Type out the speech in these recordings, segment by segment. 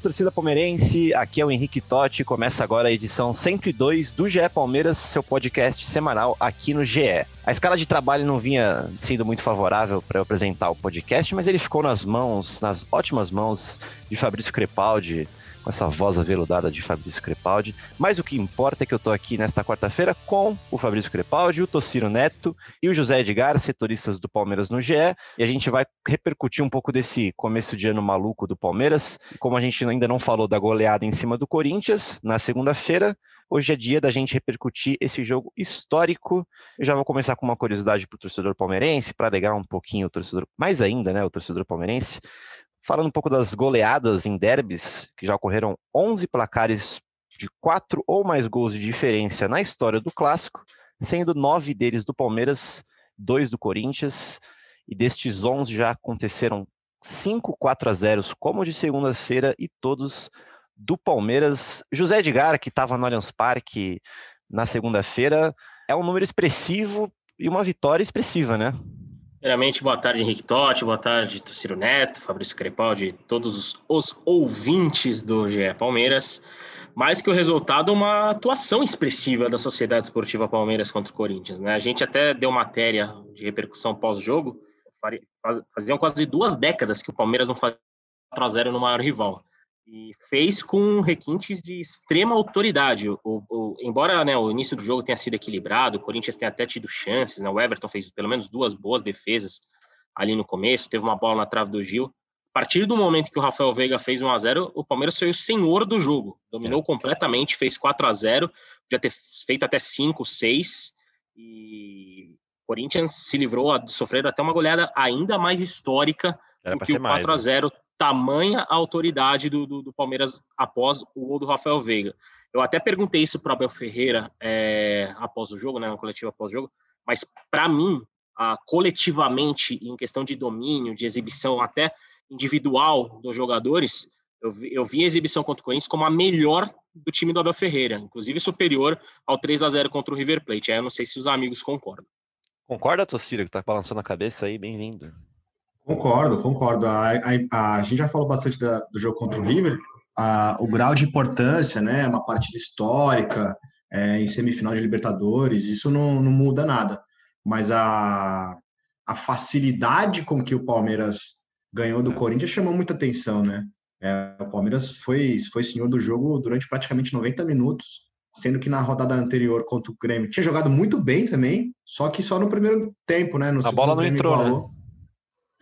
Torcida palmeirense. Aqui é o Henrique Totti. Começa agora a edição 102 do GE Palmeiras, seu podcast semanal aqui no GE. A escala de trabalho não vinha sendo muito favorável para eu apresentar o podcast, mas ele ficou nas mãos, nas ótimas mãos de Fabrício Crepaldi, com essa voz aveludada de Fabrício Crepaldi. Mas o que importa é que eu tô aqui nesta quarta-feira com o Fabrício Crepaldi, o Tociro Neto e o José Edgar, setoristas do Palmeiras no GE, e a gente vai repercutir um pouco desse começo de ano maluco do Palmeiras. Como a gente ainda não falou da goleada em cima do Corinthians na segunda-feira, Hoje é dia da gente repercutir esse jogo histórico. Eu já vou começar com uma curiosidade para o torcedor palmeirense, para alegar um pouquinho o torcedor, mais ainda, né, o torcedor palmeirense. Falando um pouco das goleadas em derbys, que já ocorreram 11 placares de quatro ou mais gols de diferença na história do clássico, sendo nove deles do Palmeiras, dois do Corinthians, e destes 11 já aconteceram cinco 4 a 0 como de segunda-feira e todos do Palmeiras. José Edgar, que estava no Allianz Parque na segunda-feira, é um número expressivo e uma vitória expressiva, né? Primeiramente, boa tarde, Henrique Totti, boa tarde, Ciro Neto, Fabrício Crepaldi, todos os, os ouvintes do GE Palmeiras. Mais que o resultado, uma atuação expressiva da Sociedade Esportiva Palmeiras contra o Corinthians. Né? A gente até deu matéria de repercussão pós-jogo. Faziam quase duas décadas que o Palmeiras não fazia 4 a 0 no maior rival e fez com requintes de extrema autoridade. O, o, embora né, o início do jogo tenha sido equilibrado, o Corinthians tenha até tido chances, né, o Everton fez pelo menos duas boas defesas ali no começo, teve uma bola na trave do Gil. A partir do momento que o Rafael Veiga fez 1 a 0 o Palmeiras foi o senhor do jogo, dominou é. completamente, fez 4 a 0 podia ter feito até 5, 6, e o Corinthians se livrou de sofrer até uma goleada ainda mais histórica Era do que o 4 a 0 né? Tamanha a autoridade do, do, do, Palmeiras após o gol do Rafael Veiga. Eu até perguntei isso para o Abel Ferreira é, após o jogo, né, na coletiva após o jogo, mas para mim, a, coletivamente, em questão de domínio, de exibição até individual dos jogadores, eu vi, eu vi a exibição contra o Corinthians como a melhor do time do Abel Ferreira, inclusive superior ao 3 a 0 contra o River Plate. Aí eu não sei se os amigos concordam. Concorda, Tocira, que tá balançando a cabeça aí, bem-vindo. Concordo, concordo. A, a, a, gente já falou bastante da, do jogo contra o River, a, o grau de importância, né? Uma partida histórica é, em semifinal de Libertadores, isso não, não muda nada. Mas a, a facilidade com que o Palmeiras ganhou do Corinthians chamou muita atenção, né? É, o Palmeiras foi, foi senhor do jogo durante praticamente 90 minutos, sendo que na rodada anterior contra o Grêmio tinha jogado muito bem também, só que só no primeiro tempo, né? No a bola não entrou, né?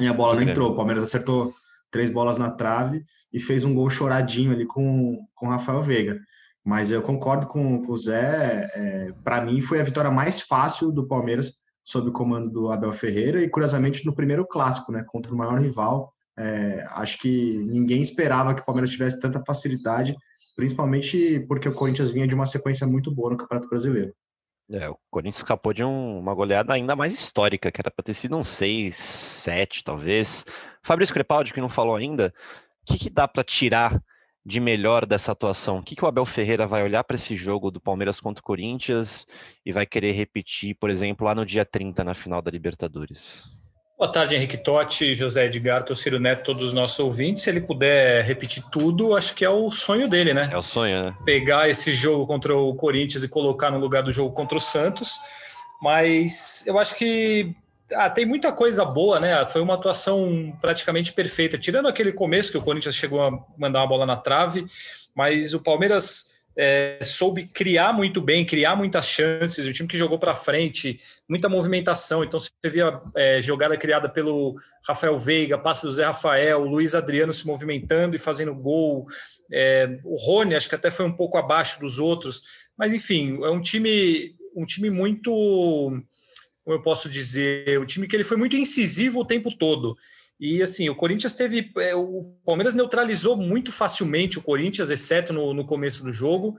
E a bola não entrou. O Palmeiras acertou três bolas na trave e fez um gol choradinho ali com o Rafael Veiga. Mas eu concordo com, com o Zé. É, Para mim, foi a vitória mais fácil do Palmeiras sob o comando do Abel Ferreira e, curiosamente, no primeiro clássico, né, contra o maior rival. É, acho que ninguém esperava que o Palmeiras tivesse tanta facilidade, principalmente porque o Corinthians vinha de uma sequência muito boa no Campeonato Brasileiro. É, o Corinthians escapou de um, uma goleada ainda mais histórica, que era para ter sido um 6, 7, talvez. Fabrício Crepaldi, que não falou ainda, o que, que dá para tirar de melhor dessa atuação? O que, que o Abel Ferreira vai olhar para esse jogo do Palmeiras contra o Corinthians e vai querer repetir, por exemplo, lá no dia 30, na final da Libertadores? Boa tarde, Henrique Totti, José Edgar, Tociro Neto, todos os nossos ouvintes. Se ele puder repetir tudo, acho que é o sonho dele, né? É o sonho, né? Pegar esse jogo contra o Corinthians e colocar no lugar do jogo contra o Santos. Mas eu acho que ah, tem muita coisa boa, né? Foi uma atuação praticamente perfeita, tirando aquele começo que o Corinthians chegou a mandar uma bola na trave, mas o Palmeiras é, soube criar muito bem, criar muitas chances, o time que jogou para frente, muita movimentação. Então você via é, jogada criada pelo Rafael Veiga, passe do Zé Rafael, o Luiz Adriano se movimentando e fazendo gol. É, o Rony acho que até foi um pouco abaixo dos outros, mas enfim, é um time, um time muito, como eu posso dizer, um time que ele foi muito incisivo o tempo todo. E assim, o Corinthians teve. É, o Palmeiras neutralizou muito facilmente o Corinthians, exceto no, no começo do jogo.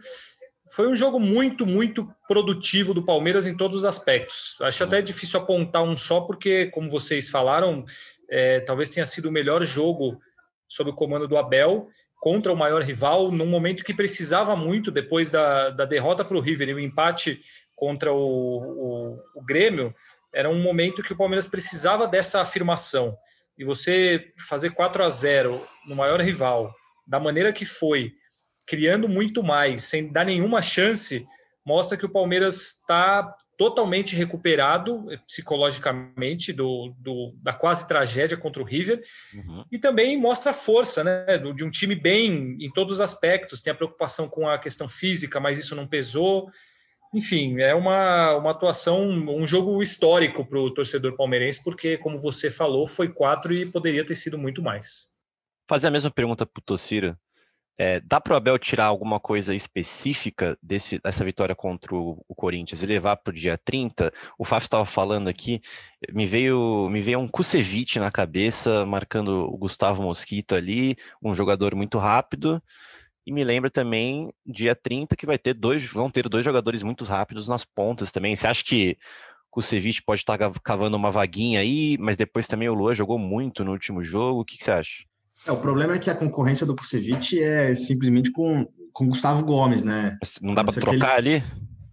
Foi um jogo muito, muito produtivo do Palmeiras em todos os aspectos. Acho até difícil apontar um só, porque, como vocês falaram, é, talvez tenha sido o melhor jogo sob o comando do Abel contra o maior rival, num momento que precisava muito, depois da, da derrota para o River e o empate contra o, o, o Grêmio, era um momento que o Palmeiras precisava dessa afirmação e você fazer 4 a 0 no maior rival, da maneira que foi, criando muito mais, sem dar nenhuma chance, mostra que o Palmeiras está totalmente recuperado eh, psicologicamente do, do, da quase tragédia contra o River uhum. e também mostra a força né, de um time bem em todos os aspectos. Tem a preocupação com a questão física, mas isso não pesou. Enfim, é uma, uma atuação, um jogo histórico para o torcedor palmeirense, porque, como você falou, foi quatro e poderia ter sido muito mais. Fazer a mesma pergunta para o Tociro. É, dá para o Abel tirar alguma coisa específica desse, dessa vitória contra o, o Corinthians e levar para o dia 30? O Fábio estava falando aqui, me veio, me veio um Kusevich na cabeça, marcando o Gustavo Mosquito ali, um jogador muito rápido, e me lembra também dia 30 que vai ter dois, vão ter dois jogadores muito rápidos nas pontas também. Você acha que o Kusevich pode estar cavando uma vaguinha aí, mas depois também o Lua jogou muito no último jogo. O que, que você acha? É, o problema é que a concorrência do Kusevich é simplesmente com o Gustavo Gomes, né? Não dá para trocar ele... ali?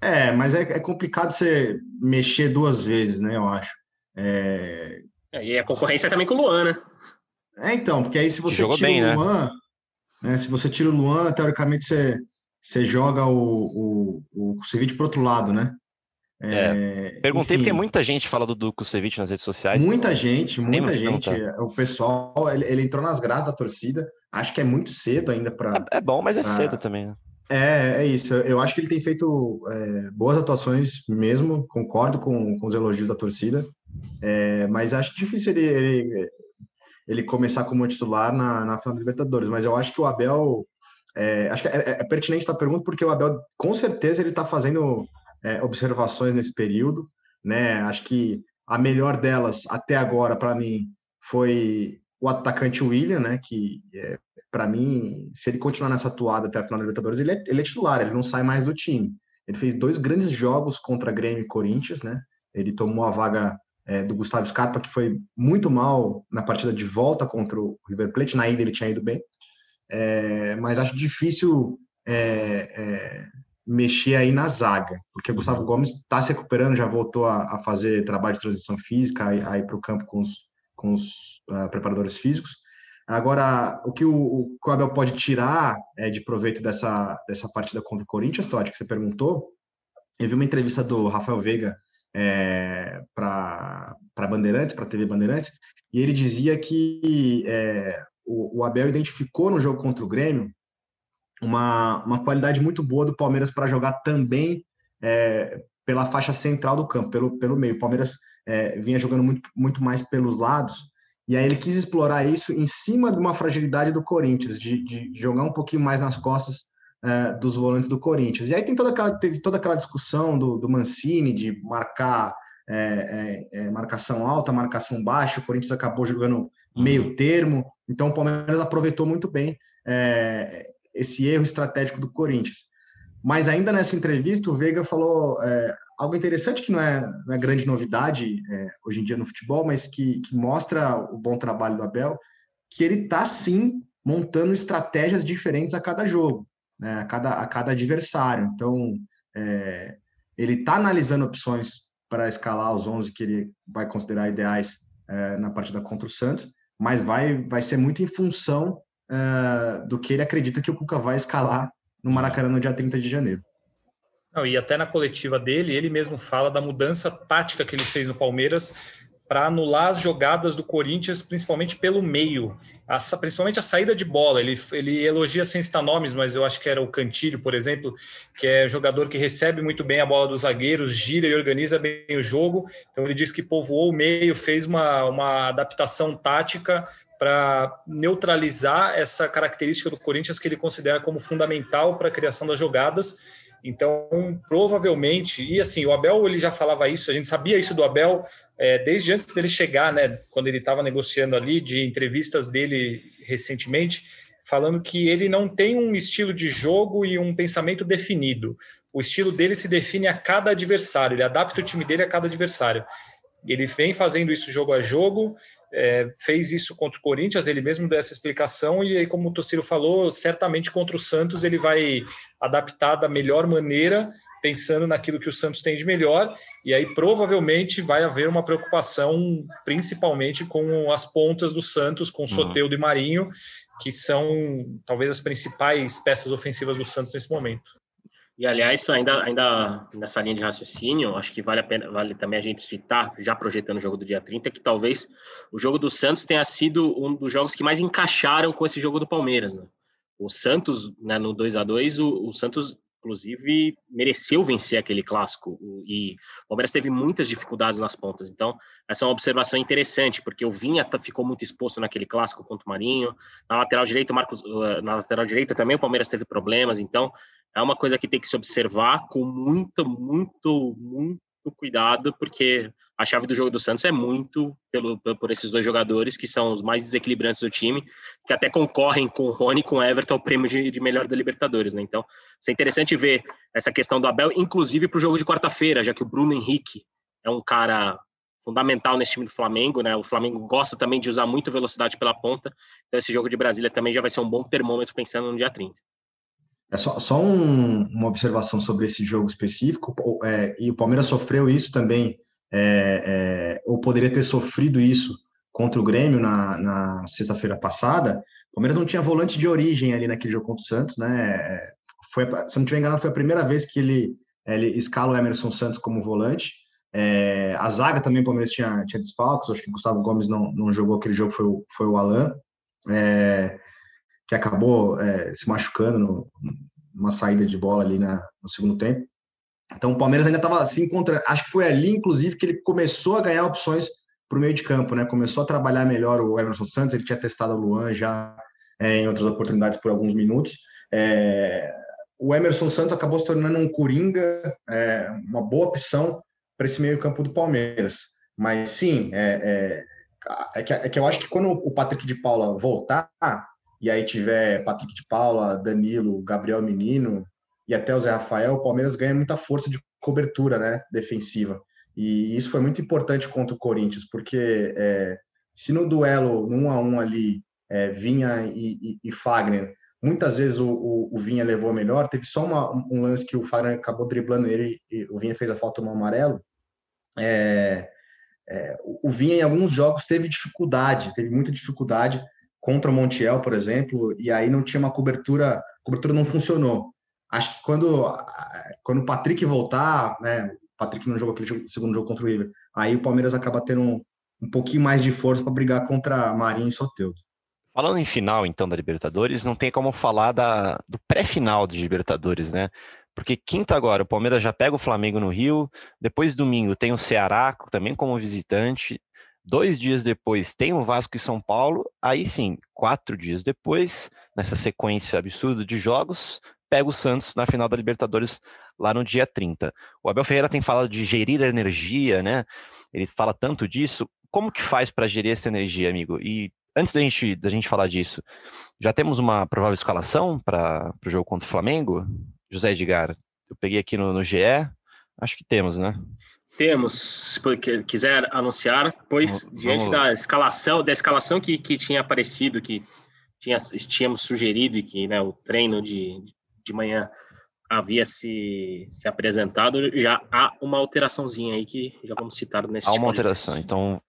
É, mas é, é, complicado você mexer duas vezes, né? Eu acho. É... é e a concorrência é também com o Luan, né? É, então, porque aí se você tira bem, o né? Luan, né? Né? Se você tira o Luan, teoricamente você, você joga o, o, o Kusevich para outro lado, né? É, é, Perguntei enfim, porque muita gente fala do, do Kusevich nas redes sociais. Muita gente, muita gente. O pessoal, ele, ele, entrou nas graças da torcida. Acho que é muito cedo ainda para. É, é, bom, mas é pra... cedo também, né? É, é isso. Eu acho que ele tem feito é, boas atuações mesmo, concordo com, com os elogios da torcida, é, mas acho difícil ele, ele, ele começar como titular na, na final da Libertadores. Mas eu acho que o Abel. É, acho que é, é, pertinente a pergunta, porque o Abel, com certeza, ele está fazendo é, observações nesse período. Né? Acho que a melhor delas, até agora, para mim, foi o atacante William, né? Que, é, para mim, se ele continuar nessa atuada até a final da Libertadores, ele é, ele é titular, ele não sai mais do time. Ele fez dois grandes jogos contra Grêmio e Corinthians, né? Ele tomou a vaga é, do Gustavo Scarpa, que foi muito mal na partida de volta contra o River Plate. Na ida ele tinha ido bem, é, mas acho difícil é, é mexer aí na zaga, porque o Gustavo Gomes está se recuperando, já voltou a, a, fazer trabalho de transição física, a, ir para o campo com os, com os uh, preparadores físicos. Agora, o que o, o, o Abel pode tirar é, de proveito dessa, dessa partida contra o Corinthians, Totti, que você perguntou, eu vi uma entrevista do Rafael Veiga é, para Bandeirantes, para a TV Bandeirantes, e ele dizia que é, o, o, Abel identificou no jogo contra o Grêmio uma, uma qualidade muito boa do Palmeiras para jogar também é, pela faixa central do campo, pelo, pelo meio. O Palmeiras é, vinha jogando muito, muito mais pelos lados, e aí ele quis explorar isso em cima de uma fragilidade do Corinthians, de, de jogar um pouquinho mais nas costas é, dos volantes do Corinthians. E aí tem toda aquela, teve toda aquela discussão do, do Mancini de marcar é, é, é marcação alta, marcação baixa, o Corinthians acabou jogando uhum. meio termo, então o Palmeiras aproveitou muito bem é, esse erro estratégico do Corinthians. Mas ainda nessa entrevista, o Veiga falou é, algo interessante que não é, não grande novidade hoje em dia no futebol, mas que, que mostra o bom trabalho do Abel, que ele está sim montando estratégias diferentes a cada jogo né, a, cada, a cada adversário. Então, é, ele está analisando opções para escalar os 11 que ele vai considerar ideais é, na partida contra o Santos, mas vai, vai ser muito em função é, do que ele acredita que o Cuca vai escalar no Maracanã no dia 30 de janeiro. Não, e até na coletiva dele, ele mesmo fala da mudança tática que ele fez no Palmeiras para anular as jogadas do Corinthians, principalmente pelo meio, a, principalmente a saída de bola. Ele, ele elogia sem citar nomes, mas eu acho que era o Cantilho, por exemplo, que é um jogador que recebe muito bem a bola dos zagueiros, gira e organiza bem o jogo. Então ele diz que povoou o meio, fez uma, uma adaptação tática para neutralizar essa característica do Corinthians que ele considera como fundamental para a criação das jogadas Então, provavelmente, e assim, o Abel ele já falava isso, a gente sabia isso do Abel é, desde antes dele chegar, né? Quando ele estava negociando ali, de entrevistas dele recentemente, falando que ele não tem um estilo de jogo e um pensamento definido. O estilo dele se define a cada adversário, ele adapta o time dele a cada adversário. Ele vem fazendo isso jogo a jogo, é, fez isso contra o Corinthians, ele mesmo deu essa explicação, e aí, como o Tociro falou, certamente contra o Santos ele vai adaptar da melhor maneira, pensando naquilo que o Santos tem de melhor, e aí provavelmente vai haver uma preocupação, principalmente com as pontas do Santos, com o Soteudo uhum. e Marinho, que são talvez as principais peças ofensivas do Santos nesse momento. E aliás, ainda, ainda nessa linha de raciocínio, acho que vale a pena, vale também a gente citar, já projetando o jogo do dia 30, que talvez o jogo do Santos tenha sido um dos jogos que mais encaixaram com esse jogo do Palmeiras, né? O Santos, né, no 2 a 2 o, Santos inclusive mereceu vencer aquele clássico e o Palmeiras teve muitas dificuldades nas pontas. Então, essa é uma observação interessante, porque o Vinha ficou muito exposto naquele clássico contra o Marinho. Na lateral direita, Marcos, eh, na lateral direita também o Palmeiras teve problemas. Então, é uma coisa que tem que se observar com muito, muito, muito cuidado, porque a chave do jogo do Santos é muito pelo, por esses dois jogadores que são os mais desequilibrantes do time, que até concorrem com o Rony e com o Everton ao prêmio de, de melhor da Libertadores, né? Então, é interessante ver essa questão do Abel, inclusive para o jogo de quarta-feira, já que o Bruno Henrique é um cara fundamental nesse time do Flamengo, né? O Flamengo gosta também de usar muito velocidade pela ponta, então esse jogo de Brasília também já vai ser um bom termômetro pensando no dia 30. É só, só um, uma observação sobre esse jogo específico, é, e o Palmeiras sofreu isso também. É, é, ou poderia ter sofrido isso contra o Grêmio na, na sexta-feira passada, o Palmeiras não tinha volante de origem ali naquele jogo contra o Santos, né? Foi, se não estiver enganado, foi a primeira vez que ele, ele escala o Emerson Santos como volante. É, a zaga também o Palmeiras tinha, tinha desfalques, acho que o Gustavo Gomes não, não jogou aquele jogo, foi o, foi o Alan, é, que acabou é, se machucando no, numa saída de bola ali na, no segundo tempo. Então o Palmeiras ainda estava se encontrando. Acho que foi ali, inclusive, que ele começou a ganhar opções para o meio de campo, né? Começou a trabalhar melhor o Emerson Santos, ele tinha testado o Luan já é, em outras oportunidades por alguns minutos. É, o Emerson Santos acabou se tornando um coringa, é, uma boa opção para esse meio campo do Palmeiras. Mas sim, é, é, é, que, é que eu acho que quando o Patrick de Paula voltar, e aí tiver Patrick de Paula, Danilo, Gabriel Menino, e até o Zé Rafael, o Palmeiras ganha muita força de cobertura né, defensiva. E isso foi muito importante contra o Corinthians, porque é, se no duelo, no 1 a 1 ali, é, Vinha e, e, e, Fagner, muitas vezes o, o, o, Vinha levou a melhor, teve só uma, um lance que o Fagner acabou driblando ele e o Vinha fez a falta no amarelo. É, é, o Vinha, em alguns jogos, teve dificuldade, teve muita dificuldade contra o Montiel, por exemplo, e aí não tinha uma cobertura, a cobertura não funcionou acho que quando, quando o Patrick voltar, né, o Patrick não jogou aquele jogo, segundo jogo contra o River, aí o Palmeiras acaba tendo um, um pouquinho mais de força para brigar contra Marinho e Soteldo. Falando em final, então, da Libertadores, não tem como falar da, do pré-final de Libertadores, né? Porque quinta agora, o Palmeiras já pega o Flamengo no Rio, depois domingo tem o Ceará também como visitante, dois dias depois tem o Vasco e São Paulo, aí sim, quatro dias depois, nessa sequência absurda de jogos, pega o Santos na final da Libertadores lá no dia 30. O Abel Ferreira tem falado de gerir a energia, né? Ele fala tanto disso. Como que faz para gerir essa energia, amigo? E antes da gente, da gente falar disso, já temos uma provável escalação para o jogo contra o Flamengo? José Edgar, eu peguei aqui no, no GE, acho que temos, né? Temos, se quiser anunciar, pois vamos, diante vamos... da escalação, da escalação que, que tinha aparecido, que tinha, tínhamos sugerido e que né, o treino de, de manhã havia se, se apresentado, já há uma alteraçãozinha aí que já vamos citar nesse Há uma alteração. Então,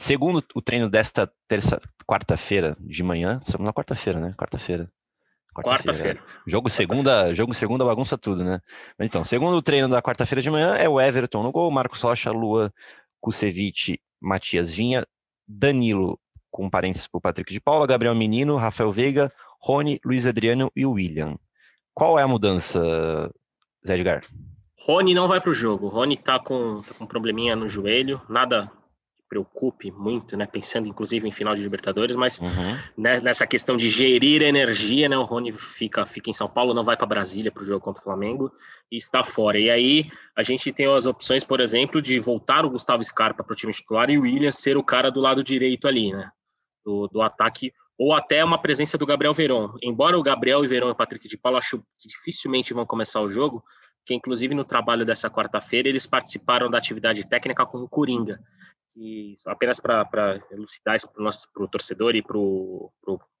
segundo o treino desta terça, quarta-feira de manhã, estamos na quarta-feira, né? Quarta-feira. Quarta-feira. Quarta jogo segunda, jogo segunda bagunça tudo, né? Mas então, segundo treino da quarta-feira de manhã é o Everton no gol, Marcos Rocha, Lua, Kusevich, Matias Vinha, Danilo com parentes para o Patrick de Paula, Gabriel Menino, Rafael Veiga, Rony, Luiz Adriano e William. Qual é a mudança, Zé Edgar? Rony não vai para o jogo. Rony está com, tá com um probleminha no joelho, nada preocupe muito, né? Pensando inclusive em final de Libertadores, mas uhum. né, nessa questão de gerir energia, né? O Rony fica, fica em São Paulo, não vai para Brasília para o jogo contra o Flamengo e está fora. E aí a gente tem as opções, por exemplo, de voltar o Gustavo Scarpa para o time titular e o William ser o cara do lado direito ali, né? Do, do ataque ou até uma presença do Gabriel Verón. Embora o Gabriel e Verón e o Patrick de Paulo acho que dificilmente vão começar o jogo, que inclusive no trabalho dessa quarta-feira eles participaram da atividade técnica com o Coringa. E apenas para elucidar isso para o torcedor e para o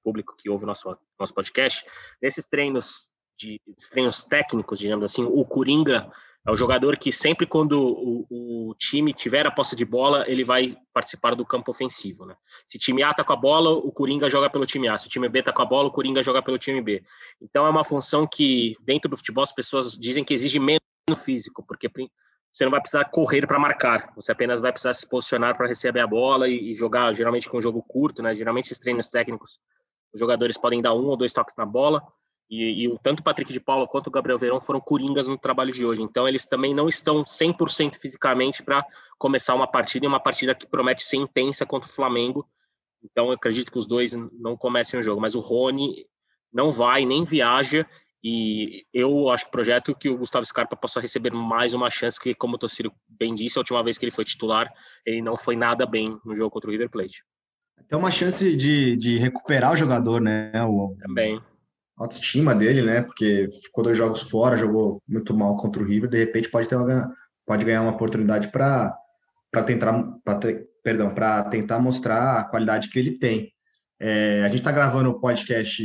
público que ouve o nosso, nosso podcast, nesses treinos de treinos técnicos, digamos assim, o Coringa é o jogador que sempre quando o, o, time tiver a posse de bola, ele vai participar do campo ofensivo, né? Se time A tá com a bola, o Coringa joga pelo time A. Se time B tá com a bola, o Coringa joga pelo time B. Então é uma função que dentro do futebol as pessoas dizem que exige menos físico, porque você não vai precisar correr para marcar, você apenas vai precisar se posicionar para receber a bola e, e, jogar geralmente com um jogo curto, né? Geralmente esses treinos técnicos, os jogadores podem dar um ou dois toques na bola e, e tanto o Patrick de Paula quanto o Gabriel Verão foram coringas no trabalho de hoje. Então, eles também não estão 100% fisicamente para começar uma partida, e uma partida que promete ser intensa contra o Flamengo. Então, eu acredito que os dois não comecem o jogo. Mas o Rony não vai, nem viaja. E eu acho que projeto que o Gustavo Scarpa possa receber mais uma chance, que, como o Tociro bem disse, a última vez que ele foi titular, ele não foi nada bem no jogo contra o River Plate. Tem uma chance de, de recuperar o jogador, né? O, Também autoestima dele, né? Porque ficou dois jogos fora, jogou muito mal contra o River, de repente pode ter uma, pode ganhar uma oportunidade para tentar, pra perdão, para tentar mostrar a qualidade que ele tem. É, a gente está gravando o podcast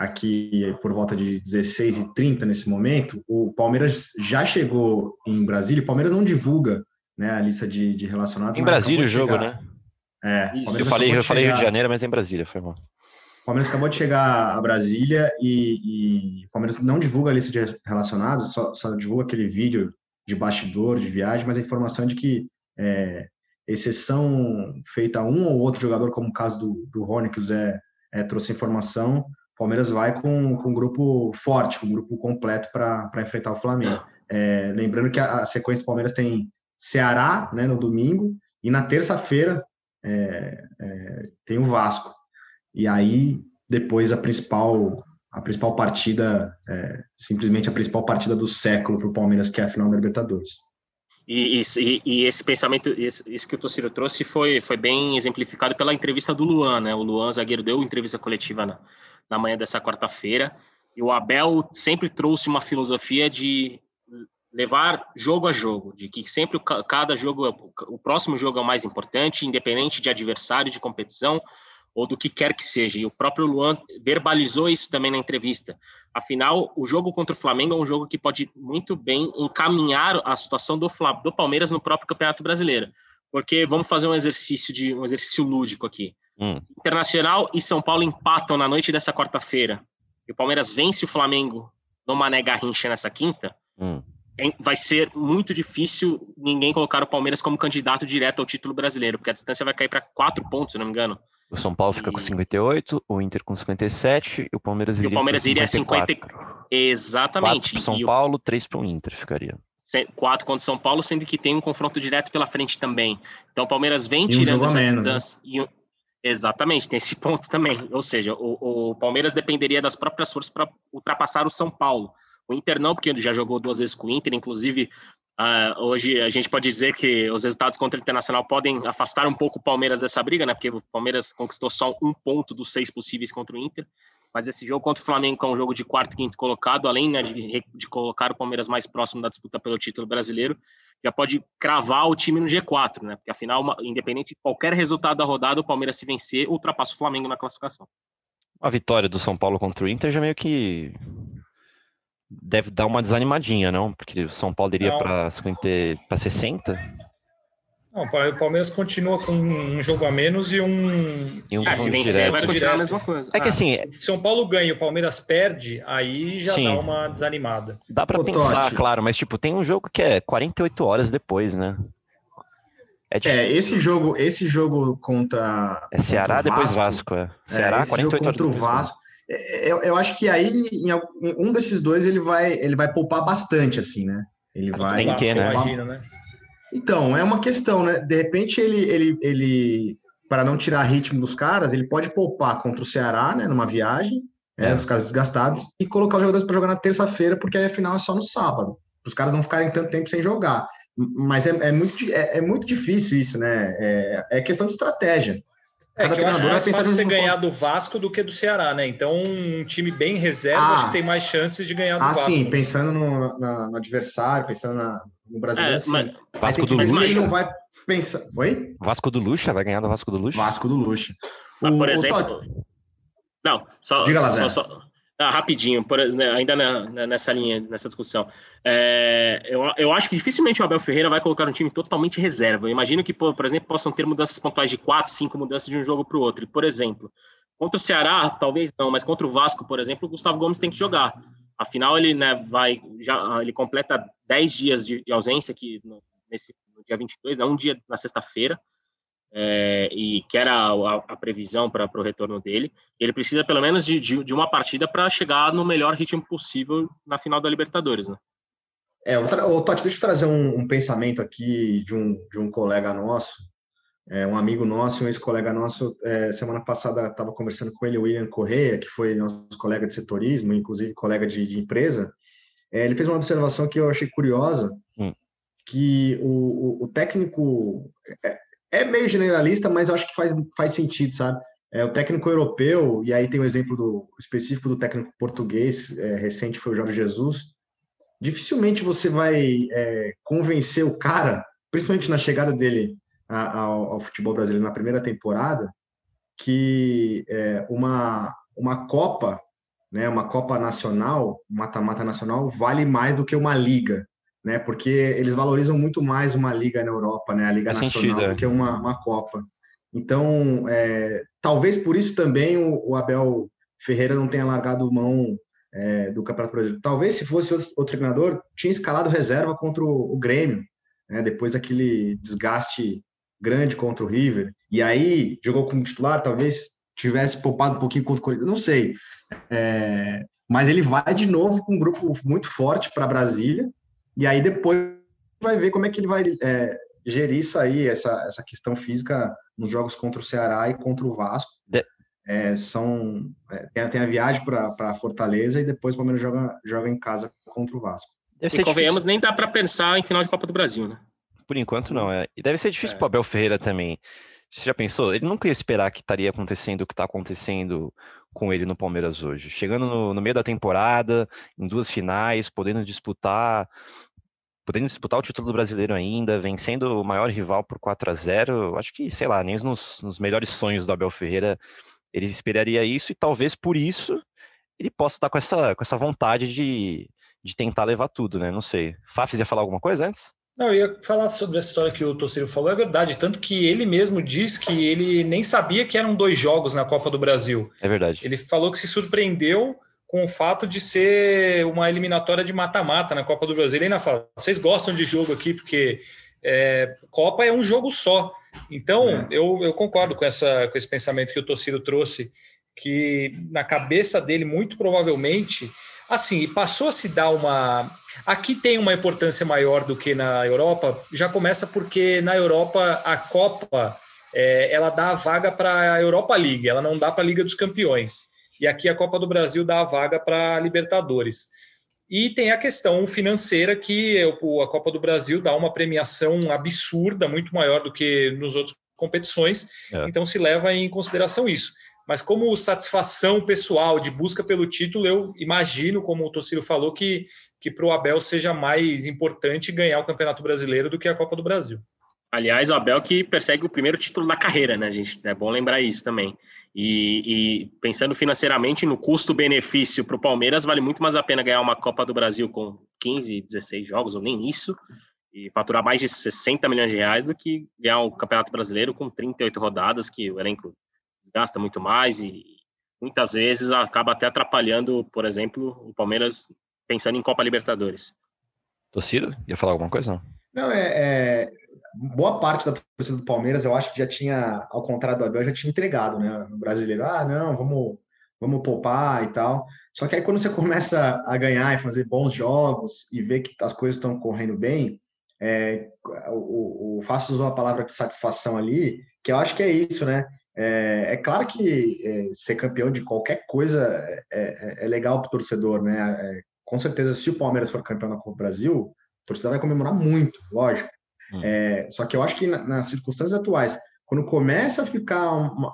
aqui por volta de 16 e 30 nesse momento. O Palmeiras já chegou em Brasília. O Palmeiras não divulga né, a lista de, de relacionados. Em Brasília o jogo, né? É. Eu falei, eu falei Rio de Janeiro, mas é em Brasília, foi bom. O Palmeiras acabou de chegar a Brasília e, e o Palmeiras não divulga a lista de relacionados, só, só, divulga aquele vídeo de bastidor, de viagem, mas a informação é de que, é, exceção feita a um ou outro jogador, como o caso do, do Rony, que o Zé é, trouxe informação, Palmeiras vai com, com um grupo forte, com um grupo completo para enfrentar o Flamengo. É, lembrando que a, a, sequência do Palmeiras tem Ceará né, no domingo e na terça-feira é, é tem o Vasco. E aí, depois, a principal, a principal partida, é, simplesmente a principal partida do século para o Palmeiras, que é a final da Libertadores. E, e, e, esse pensamento, isso, que o Tociro trouxe foi, foi bem exemplificado pela entrevista do Luan, né? O Luan, zagueiro, deu entrevista coletiva na, na manhã dessa quarta-feira. E o Abel sempre trouxe uma filosofia de levar jogo a jogo, de que sempre cada jogo, o próximo jogo é o mais importante, independente de adversário, de competição, ou do que quer que seja. E o próprio Luan verbalizou isso também na entrevista. Afinal, o jogo contra o Flamengo é um jogo que pode muito bem encaminhar a situação do, do Palmeiras no próprio Campeonato Brasileiro. Porque vamos fazer um exercício de um exercício lúdico aqui. Hum. Internacional e São Paulo empatam na noite dessa quarta-feira. E o Palmeiras vence o Flamengo no Mané Garrincha nessa quinta. Hum. Vai ser muito difícil ninguém colocar o Palmeiras como candidato direto ao título brasileiro, porque a distância vai cair para quatro pontos, se não me engano. O São Paulo fica com 58, o Inter com 57 e o Palmeiras iria. E o Palmeiras iria 50. Exatamente. São e Paulo, 3 para o Inter ficaria. 4 contra o São Paulo, sendo que tem um confronto direto pela frente também. Então o Palmeiras vem tirando essa menos, né? distância. Né? E... Exatamente, tem esse ponto também. Ou seja, o, o Palmeiras dependeria das próprias forças para ultrapassar o São Paulo. O Inter não, porque ele já jogou duas vezes com o Inter, inclusive Uh, hoje a gente pode dizer que os resultados contra o Internacional podem afastar um pouco o Palmeiras dessa briga, né? Porque o Palmeiras conquistou só um ponto dos seis possíveis contra o Inter. Mas esse jogo contra o Flamengo é um jogo de quarto e quinto colocado, além né, de, de, colocar o Palmeiras mais próximo da disputa pelo título brasileiro, já pode cravar o time no G4, né? Porque afinal, uma, independente de qualquer resultado da rodada, o Palmeiras se vencer, ultrapassa o Flamengo na classificação. A vitória do São Paulo contra o Inter já meio que deve dar uma desanimadinha, não? Porque o São Paulo iria para 60? Não, o Palmeiras continua com um jogo a menos e um. E um ah, se vencer, vai continuar a mesma coisa. É que ah, assim. Se São Paulo ganha e o Palmeiras perde, aí já Sim. dá uma desanimada. Dá para pensar, Totti. claro, mas tipo, tem um jogo que é 48 horas depois, né? É, é, esse jogo, esse jogo contra. É Ceará contra depois Vasco, é. Ceará, é, esse 48 jogo contra o Vasco. Eu, eu acho que aí, em, um desses dois, ele vai, ele vai poupar bastante, assim, né? Ele vai. Tem que, né? Imagino, né? Então, é uma questão, né? De repente, ele, ele, ele para não tirar ritmo dos caras, ele pode poupar contra o Ceará, né? Numa viagem, é, os caras desgastados, e colocar os jogadores para jogar na terça-feira, porque aí a final é só no sábado. Os caras não ficarem tanto tempo sem jogar. Mas é, é muito, é, é, muito difícil isso, né? É, é questão de estratégia. É que eu acho mais fácil você ganhar do Vasco do que do Ceará, né? Então, um time bem reserva ah, acho que tem mais chances de ganhar do ah, Vasco. Ah, sim, pensando no, na, no adversário, pensando na, no brasileiro, é, sim. Mas, Vasco do Lucha. Ele não vai pensar... Oi? Vasco do Lucha, vai ganhar do Vasco do Lucha? Vasco do Lucha. Mas, por exemplo... Não, só... Diga lá, só, só, ah, rapidinho, por, né, ainda na, nessa linha, nessa discussão. É, eu, eu acho que dificilmente o Abel Ferreira vai colocar um time totalmente reserva. Eu imagino que, por, por exemplo, possam ter mudanças pontuais de quatro, cinco mudanças de um jogo para o outro. por exemplo, contra o Ceará, talvez não, mas contra o Vasco, por exemplo, o Gustavo Gomes tem que jogar. Afinal, ele né, vai, já, ele completa 10 dias de, de ausência aqui no, nesse, no dia 22, né, um dia na sexta-feira é, e que era a, a previsão para o retorno dele. Ele precisa pelo menos de, de, de uma partida para chegar no melhor ritmo possível na final da Libertadores, né? É, o Totti, deixa eu trazer um, um, pensamento aqui de um, de um colega nosso, é, um amigo nosso, um ex-colega nosso. É, semana passada estava conversando com ele, o William Correia, que foi nosso colega de setorismo, inclusive colega de, de empresa. É, ele fez uma observação que eu achei curiosa, hum. que o, o, o técnico é, é meio generalista, mas eu acho que faz, faz sentido, sabe? É, o técnico europeu, e aí tem o um exemplo do específico do técnico português, é, recente foi o Jorge Jesus. Dificilmente você vai é, convencer o cara, principalmente na chegada dele ao, ao, futebol brasileiro na primeira temporada, que é, uma, uma Copa, né, uma Copa Nacional, mata-mata nacional, vale mais do que uma liga né? Porque eles valorizam muito mais uma liga na Europa, né? A liga Faz nacional sentido, é. do que uma, uma Copa. Então, é, talvez por isso também o, o, Abel Ferreira não tenha largado mão é, do Campeonato Brasileiro. Talvez se fosse outro treinador, tinha escalado reserva contra o, o Grêmio, né? depois daquele desgaste grande contra o River. E aí jogou como titular, talvez tivesse poupado um pouquinho contra o Corinthians, não sei. É, mas ele vai de novo com um grupo muito forte para Brasília e aí depois vai ver como é que ele vai é, gerir isso aí, essa, essa questão física nos jogos contra o Ceará e contra o Vasco. De... É, são é, tem, a viagem para Fortaleza e depois o Palmeiras joga, joga em casa contra o Vasco. E convenhamos, nem dá para pensar em final de Copa do Brasil, né? Por enquanto não, é. E deve ser difícil é. para o Abel Ferreira também. Você já pensou? Ele nunca ia esperar que estaria acontecendo o que está acontecendo com ele no Palmeiras hoje. Chegando no, no, meio da temporada, em duas finais, podendo disputar podendo disputar o título do brasileiro ainda, vencendo o maior rival por 4 a 0 acho que, sei lá, nem nos, nos melhores sonhos do Abel Ferreira ele esperaria isso, e talvez por isso ele possa estar com essa, com essa vontade de, de tentar levar tudo, né? Não sei. Fafis ia falar alguma coisa antes? Não, eu ia falar sobre essa história que o Torciro falou, é verdade, tanto que ele mesmo diz que ele nem sabia que eram dois jogos na Copa do Brasil. É verdade. Ele falou que se surpreendeu com o fato de ser uma eliminatória de mata-mata na Copa do Brasil. Ele ainda fala: vocês gostam de jogo aqui, porque é, Copa é um jogo só. Então, é. eu, eu concordo com, essa, com esse pensamento que o Torciro trouxe, que na cabeça dele, muito provavelmente, assim, passou a se dar uma. Aqui tem uma importância maior do que na Europa, já começa porque na Europa a Copa é, ela dá a vaga para a Europa League, ela não dá para a Liga dos Campeões e aqui a Copa do Brasil dá a vaga para a Libertadores. E tem a questão financeira que a Copa do Brasil dá uma premiação absurda, muito maior do que nos outros competições, é. então se leva em consideração isso. Mas como satisfação pessoal de busca pelo título, eu imagino, como o Tociro falou, que, que para o Abel seja mais importante ganhar o Campeonato Brasileiro do que a Copa do Brasil. Aliás, o Abel que persegue o primeiro título da carreira, né, gente? É bom lembrar isso também. E, e pensando financeiramente no custo-benefício para o Palmeiras, vale muito mais a pena ganhar uma Copa do Brasil com 15, 16 jogos, ou nem isso, e faturar mais de 60 milhões de reais do que ganhar o Campeonato Brasileiro com 38 rodadas, que o elenco gasta muito mais e muitas vezes acaba até atrapalhando, por exemplo, o Palmeiras pensando em Copa Libertadores. Torcida, ia falar alguma coisa? Não, não é, é, boa parte da torcida do Palmeiras, eu acho que já tinha, ao contrário do Abel, já tinha entregado, né? No brasileiro, ah, não, vamos, vamos poupar e tal. Só que aí quando você começa a ganhar e fazer bons jogos e ver que as coisas estão correndo bem, é, o, o Fácil usou a palavra de satisfação ali, que eu acho que é isso, né? É, é claro que é, ser campeão de qualquer coisa é, é, é legal para o torcedor, né? É, com certeza, se o Palmeiras for campeão da Copa do Brasil, a torcida vai comemorar muito, lógico. Hum. só que eu acho que na, nas circunstâncias atuais, quando começa a ficar uma,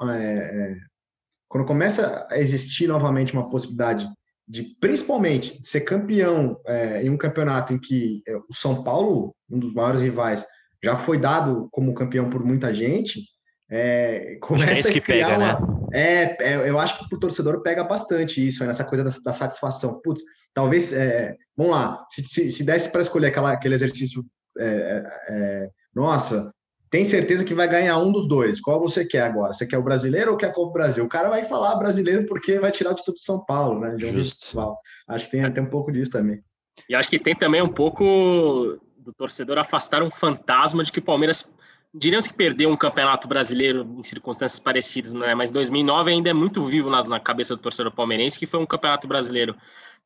quando começa a existir novamente uma possibilidade de principalmente de ser campeão é, em um campeonato em que é, o São Paulo, um dos maiores rivais, já foi dado como campeão por muita gente, é, começa é a criar pega, uma... né? É, é, eu acho que para o torcedor pega bastante isso, nessa coisa da, da satisfação. Putz, talvez, é, vamos lá, se, se, se desse para escolher aquela, aquele exercício, é, nossa, tem certeza que vai ganhar um dos dois. Qual você quer agora? Você quer o brasileiro ou quer a Copa Brasil? O cara vai falar brasileiro porque vai tirar o título de São Paulo, né? Justo. Acho que tem, tem um pouco disso também. E acho que tem também um pouco do torcedor afastar um fantasma de que o Palmeiras diríamos que perdeu um campeonato brasileiro em circunstâncias parecidas, né? Mas 2009 ainda é muito vivo na, na cabeça do torcedor palmeirense, que foi um campeonato brasileiro.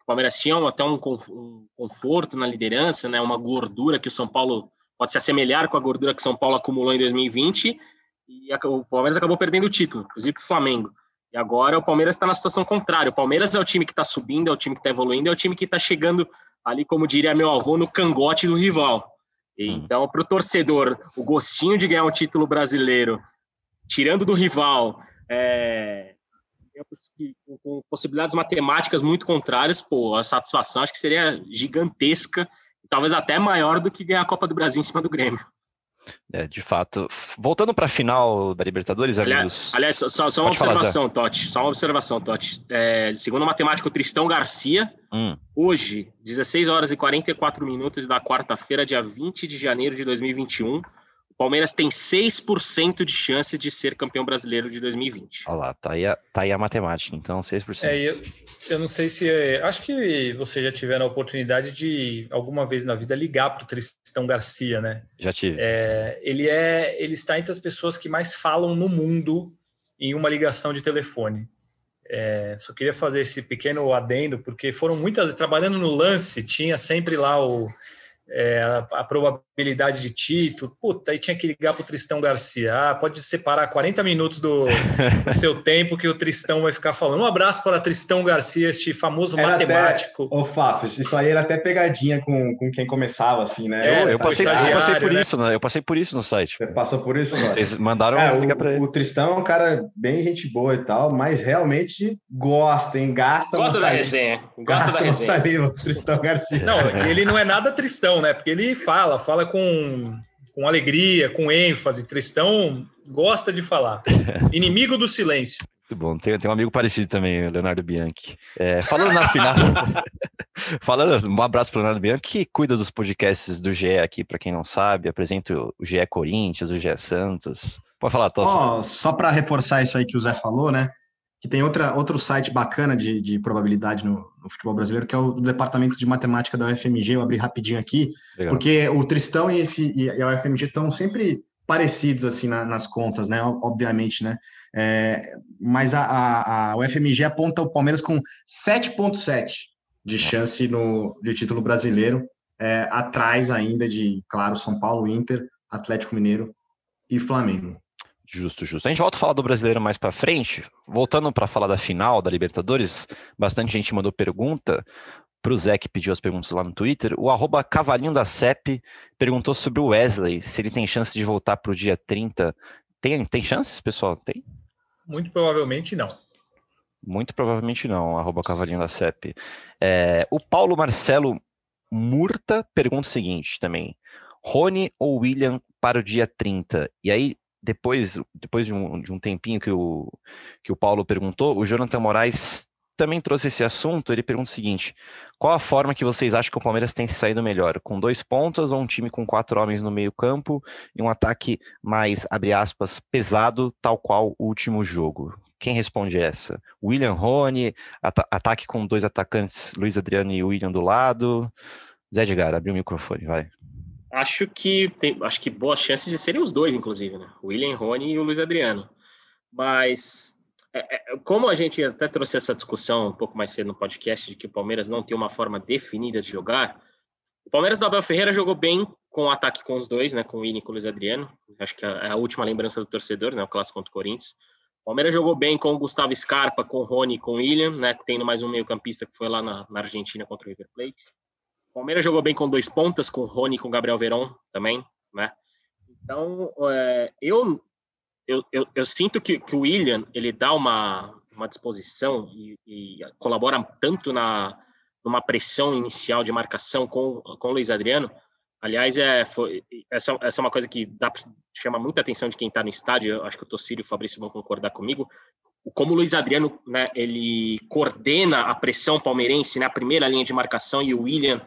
O Palmeiras tinha até um, conforto na liderança, né? Uma gordura que o São Paulo pode se assemelhar com a gordura que São Paulo acumulou em 2020 e o Palmeiras acabou perdendo o título, inclusive para o Flamengo. E agora o Palmeiras está na situação contrária. O Palmeiras é o time que está subindo, é o time que está evoluindo, é o time que está chegando ali, como diria meu avô, no cangote do rival. Hum. então, para o torcedor, o gostinho de ganhar um título brasileiro, tirando do rival, é, com possibilidades matemáticas muito contrárias, pô, a satisfação acho que seria gigantesca talvez até maior do que ganhar a Copa do Brasil em cima do Grêmio. É, de fato. Voltando para a final da Libertadores, aliás, Aliás, só, só uma observação, falar, Totti. Só uma observação, Totti. É, segundo o matemático Tristão Garcia, hum. hoje, 16 horas e 44 minutos da quarta-feira, dia 20 de janeiro de 2021, Palmeiras tem 6% de chance de ser campeão brasileiro de 2020. Olha lá, tá aí a, tá aí a matemática, então 6%. É, eu, eu não sei se. É, acho que você já tiveram a oportunidade de, alguma vez na vida, ligar para o Tristão Garcia, né? Já tive. É, ele, é, ele está entre as pessoas que mais falam no mundo em uma ligação de telefone. É, só queria fazer esse pequeno adendo, porque foram muitas. Trabalhando no lance, tinha sempre lá o é, a, a, probabilidade de título. Puta, aí tinha que ligar para o Tristão Garcia. Ah, pode separar 40 minutos do, do, seu tempo que o Tristão vai ficar falando. Um abraço para Tristão Garcia, este famoso era matemático. Ô, Fábio, isso aí era até pegadinha com, com quem começava, assim, né? É, eu, eu, passei, eu, passei, por né? isso, né? Eu passei por isso no site. Você passou por isso? Mano? Vocês mandaram é, ligar para ele. O Tristão é um cara bem gente boa e tal, mas realmente gosta, hein? Gasta Gosta da resenha. Gosta Gasta da resenha. Saliva, Tristão Garcia. Não, ele não é nada Tristão, né? Porque ele fala, fala com, com alegria, com ênfase. Cristão gosta de falar. Inimigo do silêncio. Muito bom. Tem, tem um amigo parecido também, o Leonardo Bianchi. É, falando na final. falando, um abraço para o Leonardo Bianchi, que cuida dos podcasts do GE aqui, para quem não sabe. Apresenta o GE Corinthians, o GE Santos. Pode falar, Tossa. Oh, só para reforçar isso aí que o Zé falou, né? Que tem outra, outro site bacana de, de probabilidade no, no, futebol brasileiro, que é o Departamento de Matemática da UFMG. Eu abri rapidinho aqui, Legal. porque o Tristão e, esse, e a UFMG estão sempre parecidos assim na, nas contas, né? Obviamente, né? É, mas a, a, a, UFMG aponta o Palmeiras com 7,7 de chance no, de título brasileiro, é, atrás ainda de, claro, São Paulo, Inter, Atlético Mineiro e Flamengo. Justo, justo. A gente volta a falar do brasileiro mais para frente. Voltando para falar da final da Libertadores, bastante gente mandou pergunta para o Zé que pediu as perguntas lá no Twitter. O arroba Cavalinho da CEP perguntou sobre o Wesley, se ele tem chance de voltar para o dia 30. Tem, tem chances, pessoal? Tem? Muito provavelmente não. Muito provavelmente não, arroba Cavalinho da CEP. É, o Paulo Marcelo Murta pergunta o seguinte também. Rony ou William para o dia 30? E aí, depois, depois de, um, de um tempinho que o, que o Paulo perguntou, o Jonathan Moraes também trouxe esse assunto. Ele pergunta o seguinte: qual a forma que vocês acham que o Palmeiras tem se saído melhor? Com dois pontos ou um time com quatro homens no meio-campo e um ataque mais, abre aspas, pesado, tal qual o último jogo? Quem responde essa? William Rony, at ataque com dois atacantes, Luiz Adriano e William do lado. Zé Edgar, abre o microfone, vai. Acho que tem, acho que boas chances de serem os dois, inclusive, né? William Rony e o Luiz Adriano. Mas é, é, como a gente até trouxe essa discussão um pouco mais cedo no podcast de que o Palmeiras não tem uma forma definida de jogar, o Palmeiras do Abel Ferreira jogou bem com o ataque com os dois, né? Com o Willian e com o Luiz Adriano. Acho que é a última lembrança do torcedor, né? O clássico contra o Corinthians. O Palmeiras jogou bem com o Gustavo Scarpa, com o Rony com o William, né? Tendo mais um meio-campista que foi lá na, na, Argentina contra o River Plate. O Palmeiras jogou bem com dois pontas, com o Rony e com o Gabriel Veron também, né? Então, é, eu, eu, eu, eu, sinto que, que o William ele dá uma, uma disposição e, e colabora tanto na numa pressão inicial de marcação com, com o Luiz Adriano. Aliás, é, foi, essa, essa é uma coisa que dá, chama muita atenção de quem está no estádio. Eu acho que o Tossírio e o Fabrício vão concordar comigo. Como o Luiz Adriano né, ele coordena a pressão palmeirense na primeira linha de marcação e o William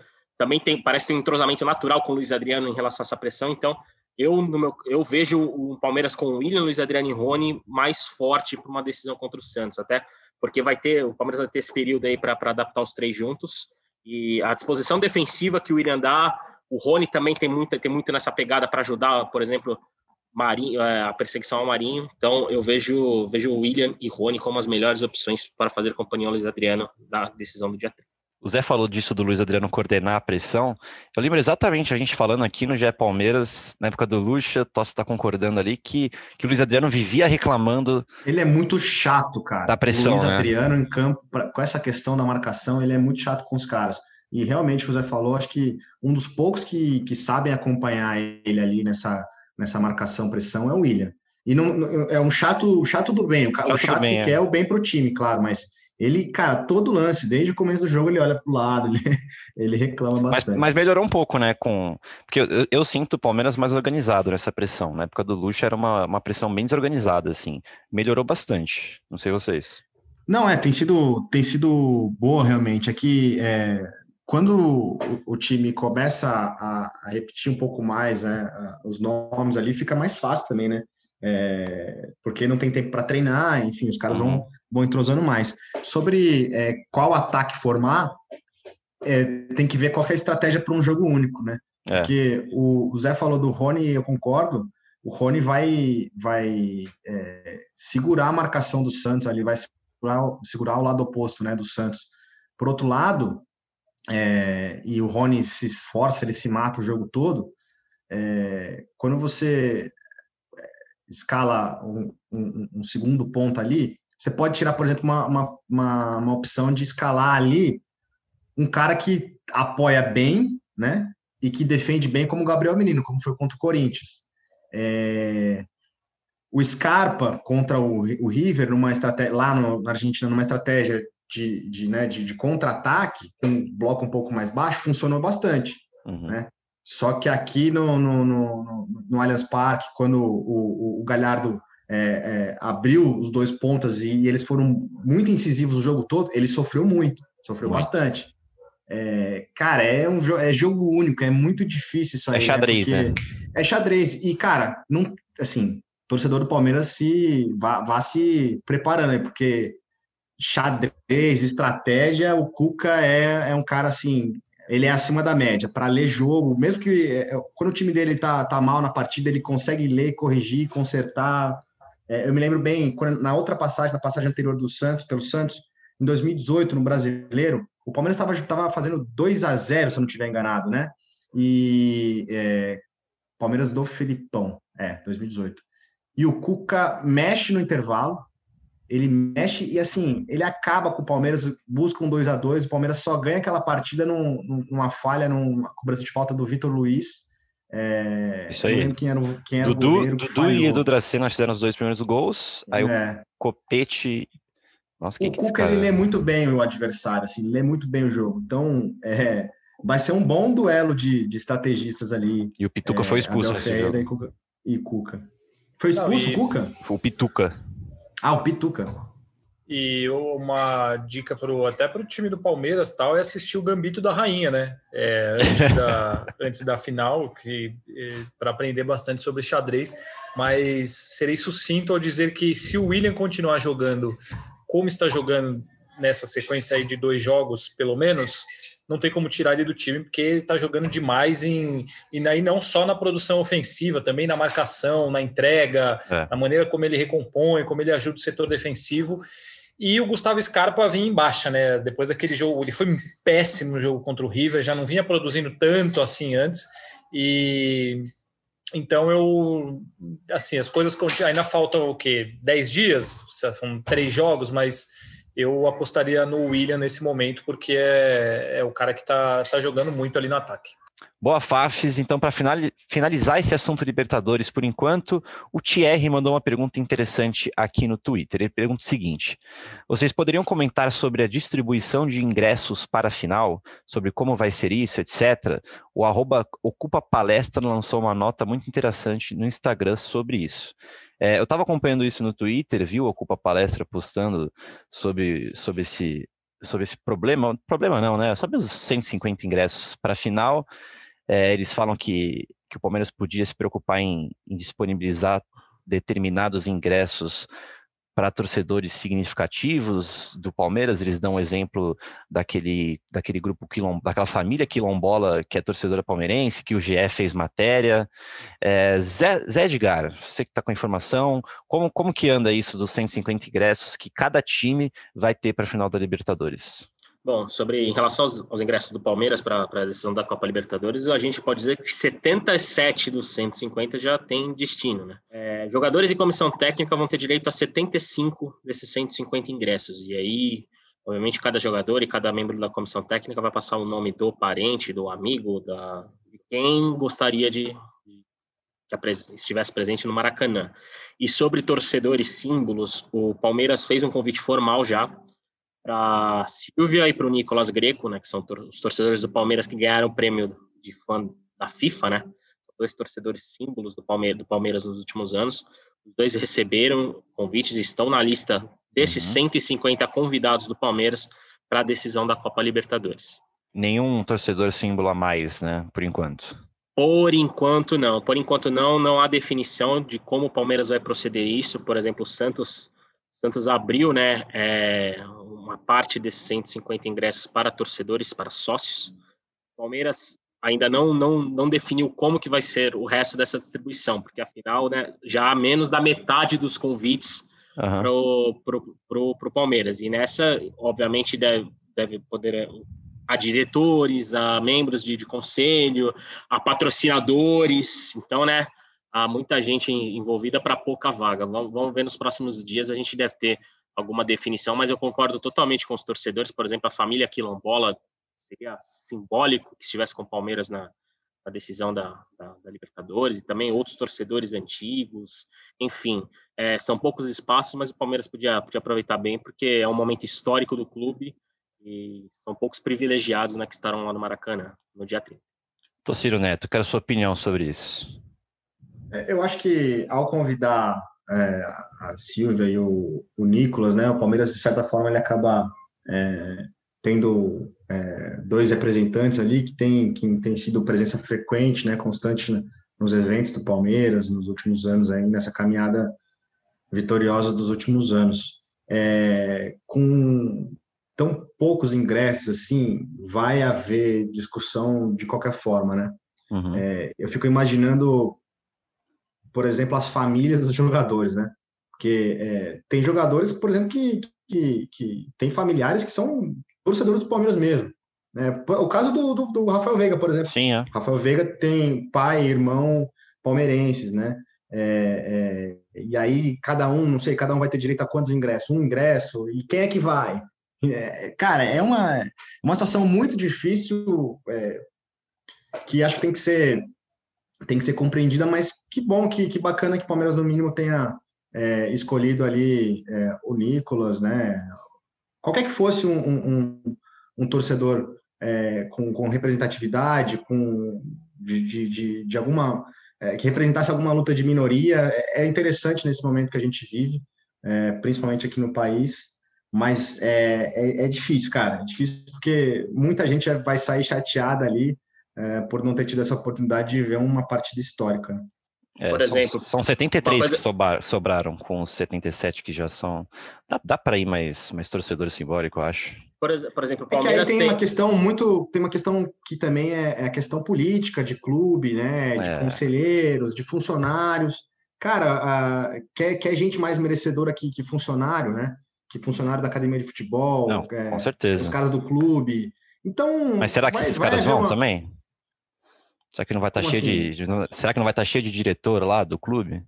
também tem, parece ter um entrosamento natural com o Luiz Adriano em relação a essa pressão. Então, eu, no meu, eu vejo o Palmeiras com o William, Luiz Adriano e Rony mais forte para uma decisão contra o Santos, até porque vai ter o Palmeiras vai ter esse período aí para adaptar os três juntos e a disposição defensiva que o William dá, o Rony também tem muito, tem muito nessa pegada para ajudar, por exemplo, Marinho, é, a perseguição ao Marinho. Então eu vejo vejo William e Rony como as melhores opções para fazer companhia ao Luiz Adriano na decisão do dia 3. O Zé falou disso do Luiz Adriano coordenar a pressão. Eu lembro exatamente a gente falando aqui no GE Palmeiras, na época do Lucha, Tosse está concordando ali, que, que o Luiz Adriano vivia reclamando. Ele é muito chato, cara. Da pressão. O Luiz né? Adriano em campo, pra, com essa questão da marcação, ele é muito chato com os caras. E realmente, o Zé falou, acho que um dos poucos que, que sabem acompanhar ele ali nessa, nessa marcação pressão é o William. E não, é um chato, chato do bem, o chato, o chato bem, que é. quer o bem para o time, claro, mas ele, cara, todo lance, desde o começo do jogo, ele olha para o lado, ele, ele reclama bastante. Mas, mas, melhorou um pouco, né? Com... Porque eu, eu, sinto o Palmeiras mais organizado nessa pressão. Na época do Lucha era uma, uma pressão bem desorganizada, assim. Melhorou bastante. Não sei vocês. Não, é, tem sido, tem sido boa realmente. Aqui, é, quando o, o, time começa a, a, repetir um pouco mais né, os nomes ali, fica mais fácil também, né? É, porque não tem tempo para treinar, enfim, os caras uhum. vão, vão entrosando mais. Sobre é, qual ataque formar, é, tem que ver qual é a estratégia para um jogo único, né? É. Porque o, o, Zé falou do Rony, eu concordo, o Rony vai, vai é, segurar a marcação do Santos ali, vai segurar, segurar o lado oposto né, do Santos. Por outro lado, é, e o Rony se esforça, ele se mata o jogo todo, quando você escala um, um, um, segundo ponto ali, você pode tirar, por exemplo, uma, uma, uma, uma, opção de escalar ali um cara que apoia bem, né? E que defende bem, como o Gabriel Menino, como foi contra o Corinthians. É... O Scarpa contra o, o River, numa estratégia, lá no, na Argentina, numa estratégia de, de, né, de, de contra-ataque, com um bloco um pouco mais baixo, funcionou bastante. Uhum. Né? Só que aqui no, no, no, no Allianz Parque, quando o, o, o Galhardo é, é, abriu os dois pontas e, e, eles foram muito incisivos o jogo todo, ele sofreu muito, sofreu muito. bastante. É, cara, é um é jogo único, é muito difícil isso é aí. É xadrez, né? né? É xadrez. E, cara, não, assim, torcedor do Palmeiras se vá, vá se preparando aí, porque xadrez, estratégia, o Cuca é, é um cara assim ele é acima da média para ler jogo, mesmo que é, quando o time dele tá, tá mal na partida, ele consegue ler, corrigir, consertar. É, eu me lembro bem, quando, na outra passagem, na passagem anterior do Santos, pelo Santos, em 2018, no Brasileiro, o Palmeiras estava fazendo 2 a 0 se eu não estiver enganado, né? E é, Palmeiras do Felipão, é, 2018. E o Cuca mexe no intervalo, ele mexe e assim, ele acaba com o Palmeiras, busca um 2 a 2 o Palmeiras só ganha aquela partida num, numa falha, numa cobrança de falta do Vitor Luiz. É, Isso aí. quem era, quem era Dudu, o goleiro. Dudu e Edu Dracena fizeram os dois primeiros gols, aí é. o Copete... Nossa, quem o que é Cuca, ele lê muito bem o adversário, assim, lê muito bem o jogo. Então, é, vai ser um bom duelo de, de estrategistas ali. E o Pituca é, foi expulso nesse jogo. E Cuca. E Cuca. Foi expulso Não, e... o Cuca? Foi o Pituca. Ah, o Pituca. E uma dica pro, até para o time do Palmeiras tal é assistir o Gambito da Rainha, né? É, antes, da, antes da final, que é, para aprender bastante sobre xadrez. Mas serei sucinto ao dizer que se o William continuar jogando como está jogando nessa sequência aí de dois jogos, pelo menos, não tem como tirar ele do time, porque ele está jogando demais em, e aí não só na produção ofensiva, também na marcação, na entrega, é. na maneira como ele recompõe, como ele ajuda o setor defensivo. E o Gustavo Scarpa vinha em baixa, né? Depois daquele jogo, ele foi péssimo no jogo contra o River, já não vinha produzindo tanto assim antes. E então eu, assim, as coisas ainda faltam o quê? 10 dias? São três jogos, mas eu apostaria no William nesse momento, porque é, é o cara que está tá jogando muito ali no ataque. Boa, Fafs. Então, para finalizar esse assunto Libertadores por enquanto, o Thierry mandou uma pergunta interessante aqui no Twitter. Ele pergunta o seguinte: vocês poderiam comentar sobre a distribuição de ingressos para a final, sobre como vai ser isso, etc. O arroba Ocupa Palestra lançou uma nota muito interessante no Instagram sobre isso. É, eu estava acompanhando isso no Twitter, viu Ocupa Palestra postando sobre, sobre esse sobre esse problema, problema não, né? Sobre os 150 ingressos para a final. É, eles falam que, que o Palmeiras podia se preocupar em, em disponibilizar determinados ingressos para torcedores significativos do Palmeiras, eles dão um exemplo daquele, daquele grupo quilom, daquela família quilombola que é torcedora palmeirense, que o GE fez matéria. É, Zé, Zé Edgar, você que está com a informação, como, como que anda isso dos 150 ingressos que cada time vai ter para a final da Libertadores? Bom, sobre em relação aos, aos ingressos do Palmeiras para a decisão da Copa Libertadores, a gente pode dizer que 77 dos 150 já tem destino, né? É, jogadores e comissão técnica vão ter direito a 75 desses 150 ingressos. E aí, obviamente, cada jogador e cada membro da comissão técnica vai passar o nome do parente, do amigo, da de quem gostaria de, que estivesse presente no Maracanã. E sobre torcedores símbolos, o Palmeiras fez um convite formal já para Silvia e para o Nicolas Greco, né, que são os torcedores do Palmeiras que ganharam o prêmio de fã da FIFA, né? Dois torcedores símbolos do Palmeiras, do Palmeiras nos últimos anos. Os dois receberam convites e estão na lista desses uhum. 150 convidados do Palmeiras para a decisão da Copa Libertadores. Nenhum torcedor símbolo a mais, né? Por enquanto. Por enquanto não. Por enquanto não, não há definição de como o Palmeiras vai proceder isso. Por exemplo, o Santos Santos abriu, né, é, uma parte desses 150 ingressos para torcedores, para sócios. Palmeiras ainda não, não, não definiu como que vai ser o resto dessa distribuição, porque afinal, né, já há menos da metade dos convites uhum. para o Palmeiras. E nessa, obviamente, deve, deve poder a diretores, a membros de, de conselho, a patrocinadores. Então, né, há muita gente envolvida para pouca vaga. Vamos, vamos ver nos próximos dias, a gente deve ter alguma definição, mas eu concordo totalmente com os torcedores, por exemplo, a família quilombola seria simbólico que estivesse com o Palmeiras na, na decisão da, da, da, Libertadores e também outros torcedores antigos, enfim, é, são poucos espaços, mas o Palmeiras podia, podia aproveitar bem porque é um momento histórico do clube e são poucos privilegiados né, que estarão lá no Maracanã no dia 30. Tociro Neto, quero sua opinião sobre isso. É, eu acho que ao convidar é, a Silvia e o, o, Nicolas, né, o Palmeiras, de certa forma, ele acaba é, tendo é, dois representantes ali que tem, que tem sido presença frequente, né, constante né, nos eventos do Palmeiras nos últimos anos, aí, nessa caminhada vitoriosa dos últimos anos. É, com tão poucos ingressos assim, vai haver discussão de qualquer forma, né? Uhum. É, eu fico imaginando por exemplo, as famílias dos jogadores, né? Porque é, tem jogadores, por exemplo, que, que, que tem familiares que são torcedores do Palmeiras mesmo. Né? O caso do, do, do Rafael Veiga, por exemplo. Sim, é. Rafael Veiga tem pai, irmão palmeirenses, né? É, é, e aí cada um, não sei, cada um vai ter direito a quantos ingressos? Um ingresso? E quem é que vai? É, cara, é uma, uma situação muito difícil é, que acho que tem que ser tem que ser compreendida, mas que bom, que, que bacana que o Palmeiras, no mínimo, tenha é, escolhido ali é, o Nicolas, né? Qualquer que fosse um, um, um torcedor é, com, com, representatividade, com de, de, de, alguma é, que representasse alguma luta de minoria, é, é interessante nesse momento que a gente vive, é, principalmente aqui no país. Mas é, é difícil, cara. É difícil porque muita gente vai sair chateada ali é, por não ter tido essa oportunidade de ver uma partida histórica. Né? É, por exemplo, são, são 73 coisa... que sobraram, com os 77 que já são. Dá, dá para ir mais, mais torcedor simbólico, eu acho. Por, por exemplo, o Palmeiras é que aí tem, tem, uma questão muito, tem uma questão que também é, é a questão política de clube, né, de é. conselheiros, de funcionários. Cara, a, quer, quer gente mais merecedora que, que funcionário, né? que funcionário da academia de futebol, Não, é, com certeza. os caras do clube. Então. Mas será que vai- esses caras vão uma- também? Será que não vai estar cheio assim? de, de- não- Será que não vai estar cheio de diretor lá do clube?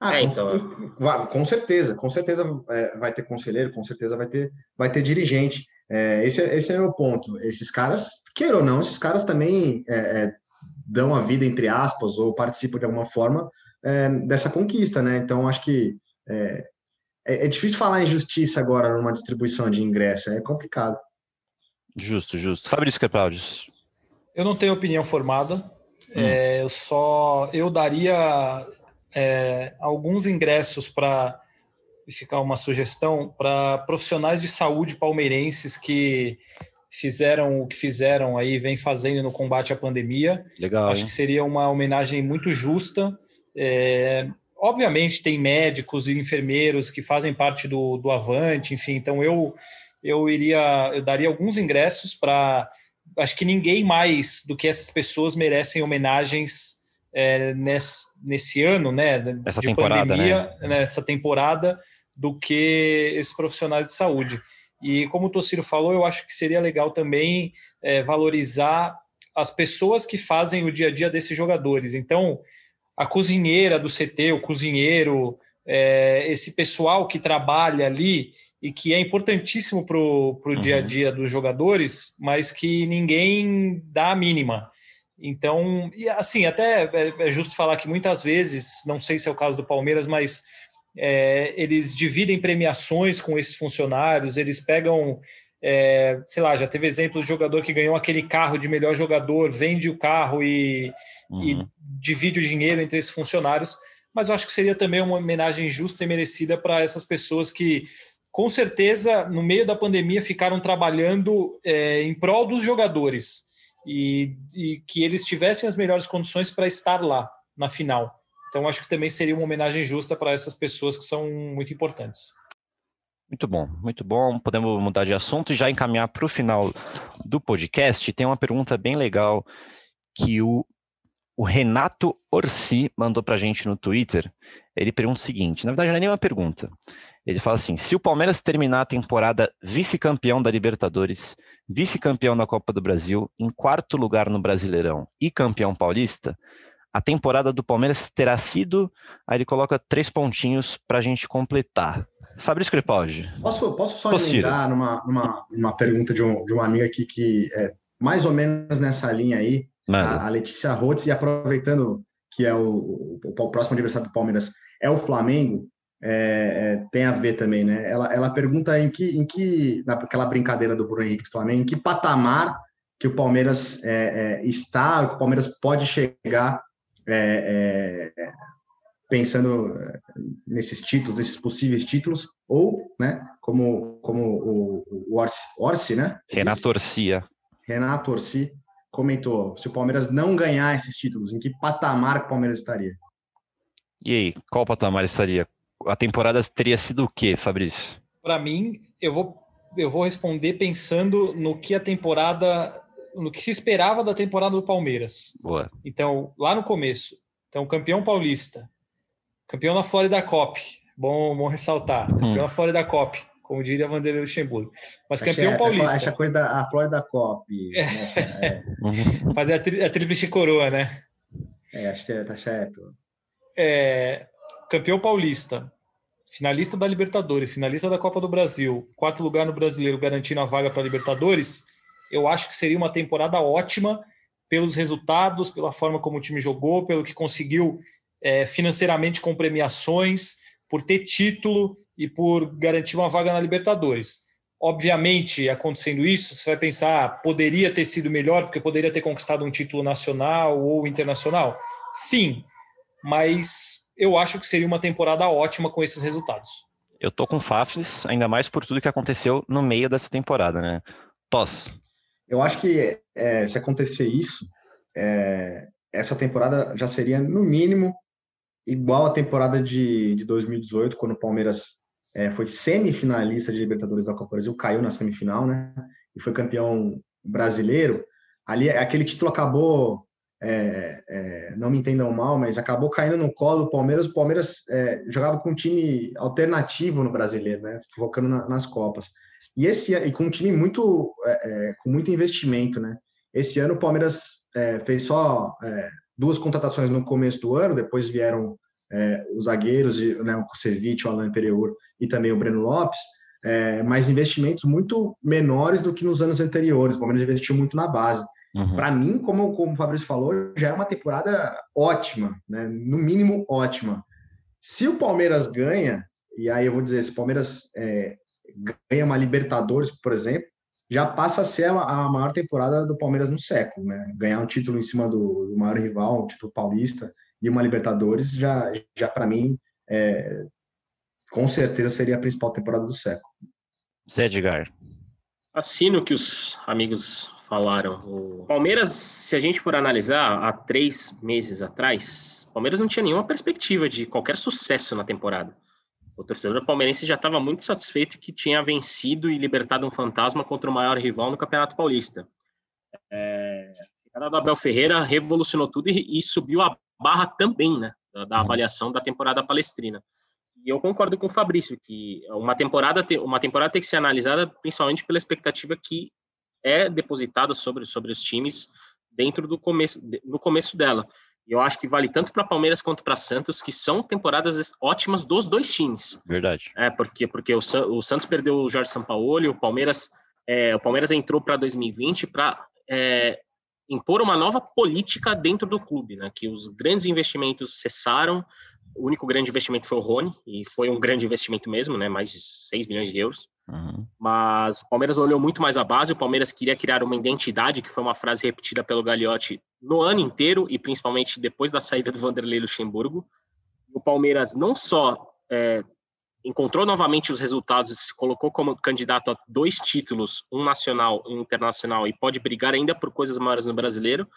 Ah, É, com, então. com certeza, com certeza é, vai ter conselheiro, com certeza vai ter, vai ter dirigente. É, esse, é- esse é o meu ponto. Esses caras, queira ou não, esses caras também é, é, dão a vida, entre aspas, ou participam de alguma forma é, dessa conquista, né? Então, acho que é, é, é difícil falar em justiça agora numa distribuição de ingresso, é complicado. Justo, justo. Fabrício Crepaldius. Eu não tenho opinião formada. É, eu só eu daria é, alguns ingressos para ficar uma sugestão para profissionais de saúde palmeirenses que fizeram o que fizeram aí, vem fazendo no combate à pandemia. Legal, Acho hein? que seria uma homenagem muito justa. É, obviamente tem médicos e enfermeiros que fazem parte do, do Avante, enfim. Então eu eu iria, eu daria alguns ingressos para. Acho que ninguém mais do que essas pessoas merecem homenagens é, nesse, nesse ano, né? Essa temporada, nessa temporada, do que esses profissionais de saúde. E como o Tociro falou, eu acho que seria legal também é, valorizar as pessoas que fazem o dia a dia desses jogadores. Então, a cozinheira do CT, o cozinheiro, é, esse pessoal que trabalha ali e que é importantíssimo para o Uhum. dia a dia dos jogadores, mas que ninguém dá a mínima. Então, e assim, até é, é justo falar que muitas vezes, não sei se é o caso do Palmeiras, mas é, eles dividem premiações com esses funcionários, eles pegam, é, sei lá, já teve exemplo de jogador que ganhou aquele carro de melhor jogador, vende o carro e, e Uhum. divide o dinheiro entre esses funcionários, mas eu acho que seria também uma homenagem justa e merecida para essas pessoas que, com certeza, no meio da pandemia, ficaram trabalhando é, em prol dos jogadores e, e que eles tivessem as melhores condições para estar lá na final. Então, acho que também seria uma homenagem justa para essas pessoas que são muito importantes. Muito bom, muito bom. Podemos mudar de assunto e já encaminhar para o final do podcast. Tem uma pergunta bem legal que o, o Renato Orsi mandou para a gente no Twitter. Ele pergunta o seguinte: na verdade, não é nenhuma pergunta. Ele fala assim: se o Palmeiras terminar a temporada vice-campeão da Libertadores, vice-campeão da Copa do Brasil, em quarto lugar no Brasileirão e campeão paulista, a temporada do Palmeiras terá sido. Aí ele coloca três pontinhos para a gente completar. Fabrício Crepaldi. Posso, posso só emendar numa, numa, numa pergunta de, um, de uma amiga aqui que é mais ou menos nessa linha aí, Manda. a, Letícia Rotz, e aproveitando que é o, o, o próximo adversário do Palmeiras é o Flamengo, é, é, tem a ver também, né? Ela, ela pergunta em que, em que, naquela brincadeira do Bruno Henrique do Flamengo, em que patamar que o Palmeiras é, é, está, que o Palmeiras pode chegar é, é, pensando nesses títulos, nesses possíveis títulos, ou, né, como, como o, o Orsi, Orsi, né? Renato Orcia. Renato Orsi comentou, se o Palmeiras não ganhar esses títulos, em que patamar que o Palmeiras estaria? E aí, qual patamar estaria? A temporada teria sido o quê, Fabrício? Para mim, eu vou, eu vou responder pensando no que a temporada, no que se esperava da temporada do Palmeiras. Boa. Então, lá no começo, então campeão paulista, campeão na Florida Cup, bom, bom ressaltar, campeão Hum. na Florida Cup, como diria Vanderlei Luxemburgo, mas campeão Acha paulista, coisa da a Florida Cop. né? É, Uhum. fazer a, tri, a tríplice coroa, né? é, acho que tá certo. é, campeão paulista, finalista da Libertadores, finalista da Copa do Brasil, quarto lugar no Brasileiro, garantindo a vaga para a Libertadores, eu acho que seria uma temporada ótima pelos resultados, pela forma como o time jogou, pelo que conseguiu é, financeiramente com premiações, por ter título e por garantir uma vaga na Libertadores. Obviamente, acontecendo isso, você vai pensar, ah, poderia ter sido melhor, porque poderia ter conquistado um título nacional ou internacional? Sim, mas eu acho que seria uma temporada ótima com esses resultados. Eu tô com Fafs, ainda mais por tudo que aconteceu no meio dessa temporada, né? Tos. Eu acho que é, se acontecer isso, é, essa temporada já seria, no mínimo, igual a temporada de, de 2018, quando o Palmeiras é, foi semifinalista de Libertadores da Copa do Brasil, caiu na semifinal, né? E foi campeão brasileiro. Ali, aquele título acabou é, é, não me entendam mal, mas acabou caindo no colo do Palmeiras. O Palmeiras é, jogava com um time alternativo no brasileiro, né? Focando na, nas Copas. E esse e com um time muito é, é, com muito investimento, né? Esse ano o Palmeiras é, fez só duas contratações no começo do ano, depois vieram os zagueiros, né, o Kusevich, o Alain Pereur e também o Breno Lopes, mas investimentos muito menores do que nos anos anteriores. O Palmeiras investiu muito na base. Uhum. Para mim, como, como o Fabrício falou, já é uma temporada ótima, né? no mínimo ótima. Se o Palmeiras ganha, e aí eu vou dizer, se o Palmeiras é, ganha uma Libertadores, por exemplo, já passa a ser a, a, maior temporada do Palmeiras no século. Né? Ganhar um título em cima do, do maior rival, um título paulista e uma Libertadores, já, já para mim, é, com certeza seria a principal temporada do século. Zé Edgar. Assino que os amigos falaram. O Palmeiras, se a gente for analisar, há três meses atrás, o Palmeiras não tinha nenhuma perspectiva de qualquer sucesso na temporada. O torcedor palmeirense já estava muito satisfeito que tinha vencido e libertado um fantasma contra o maior rival no Campeonato Paulista. É, a chegada do Abel Ferreira revolucionou tudo e, e subiu a barra também né, da, da, avaliação da temporada palestrina. E eu concordo com o Fabrício que uma temporada, uma temporada tem que ser analisada principalmente pela expectativa que é depositada sobre, sobre os times dentro do começo, no começo dela. E eu acho que vale tanto para Palmeiras quanto para Santos, que são temporadas ótimas dos dois times. Verdade. É, porque, porque o, o Santos perdeu o Jorge Sampaoli, o Palmeiras, é, o Palmeiras entrou para 2020 para é, impor uma nova política dentro do clube, né? Que os grandes investimentos cessaram, o único grande investimento foi o Rony, e foi um grande investimento mesmo, né? Mais de 6 milhões de euros. Uhum. Mas o Palmeiras olhou muito mais a base, o Palmeiras queria criar uma identidade, que foi uma frase repetida pelo Gagliotti no ano inteiro, e principalmente depois da saída do Vanderlei Luxemburgo. O Palmeiras não só é, encontrou novamente os resultados e se colocou como candidato a dois títulos, um nacional e um internacional, e pode brigar ainda por coisas maiores no brasileiro,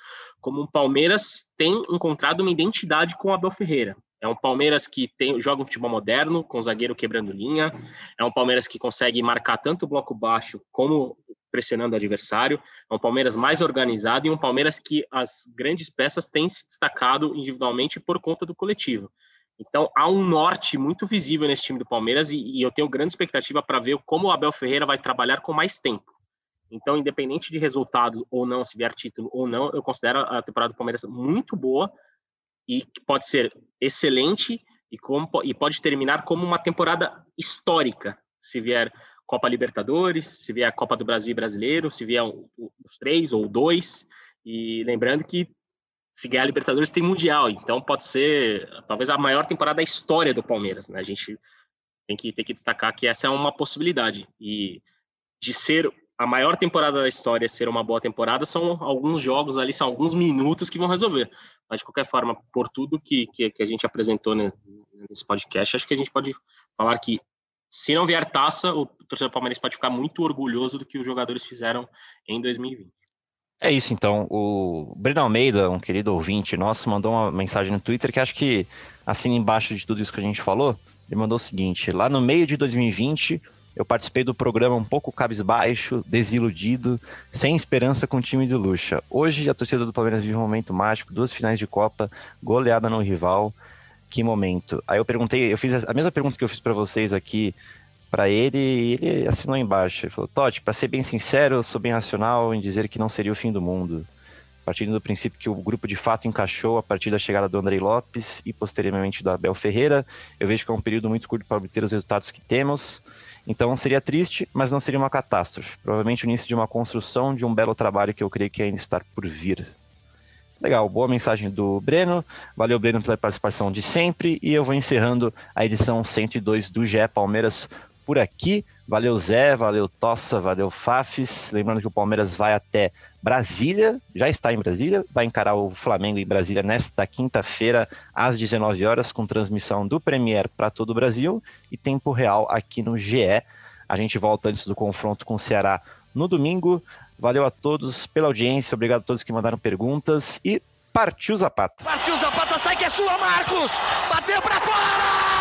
como o Palmeiras tem encontrado uma identidade com o Abel Ferreira. É um Palmeiras que tem, joga um futebol moderno, com o zagueiro quebrando linha. É um Palmeiras que consegue marcar tanto o bloco baixo como pressionando o adversário. É um Palmeiras mais organizado e um Palmeiras que as grandes peças têm se destacado individualmente por conta do coletivo. Então há um norte muito visível nesse time do Palmeiras e, e eu tenho grande expectativa para ver como o Abel Ferreira vai trabalhar com mais tempo. Então, independente de resultados ou não, se vier título ou não, eu considero a temporada do Palmeiras muito boa e pode ser excelente e, como, e pode terminar como uma temporada histórica, se vier Copa Libertadores, se vier a Copa do Brasil Brasileiro, se vier os três ou dois. E lembrando que se ganhar a Libertadores tem Mundial, então pode ser talvez a maior temporada da história do Palmeiras. Né? A gente tem que, tem que destacar que essa é uma possibilidade. E de ser a maior temporada da história ser uma boa temporada são alguns jogos ali, são alguns minutos que vão resolver. Mas, de qualquer forma, por tudo que, que, que a gente apresentou nesse podcast, acho que a gente pode falar que se não vier taça, o torcedor palmeirense pode ficar muito orgulhoso do que os jogadores fizeram em 2020. É isso, então. O Breno Almeida, um querido ouvinte nosso, mandou uma mensagem no Twitter que acho que, assim, embaixo de tudo isso que a gente falou, ele mandou o seguinte: lá no meio de 2020, eu participei do programa um pouco cabisbaixo, desiludido, sem esperança com o time de luxa. Hoje a torcida do Palmeiras vive um momento mágico, duas finais de Copa, goleada no rival. Que momento. Aí eu perguntei, eu fiz a mesma pergunta que eu fiz para vocês aqui para ele e ele assinou embaixo. Ele falou: Totti, para ser bem sincero, eu sou bem racional em dizer que não seria o fim do mundo. Partindo do princípio que o grupo de fato encaixou a partir da chegada do Andrei Lopes e posteriormente do Abel Ferreira, eu vejo que é um período muito curto para obter os resultados que temos. Então seria triste, mas não seria uma catástrofe. Provavelmente o início de uma construção de um belo trabalho que eu creio que ainda está por vir. Legal, boa mensagem do Breno. Valeu, Breno, pela participação de sempre. E eu vou encerrando a edição 102 do GE Palmeiras por aqui. Valeu, Zé, valeu, Tossa, valeu, Fafis. Lembrando que o Palmeiras vai até Brasília, já está em Brasília, vai encarar o Flamengo em Brasília nesta quinta-feira, às 19 horas, com transmissão do Premier para todo o Brasil e tempo real aqui no GE. A gente volta antes do confronto com o Ceará no domingo. Valeu a todos pela audiência, obrigado a todos que mandaram perguntas e partiu Zapata. Partiu Zapata, sai que é sua, Marcos! Bateu para fora!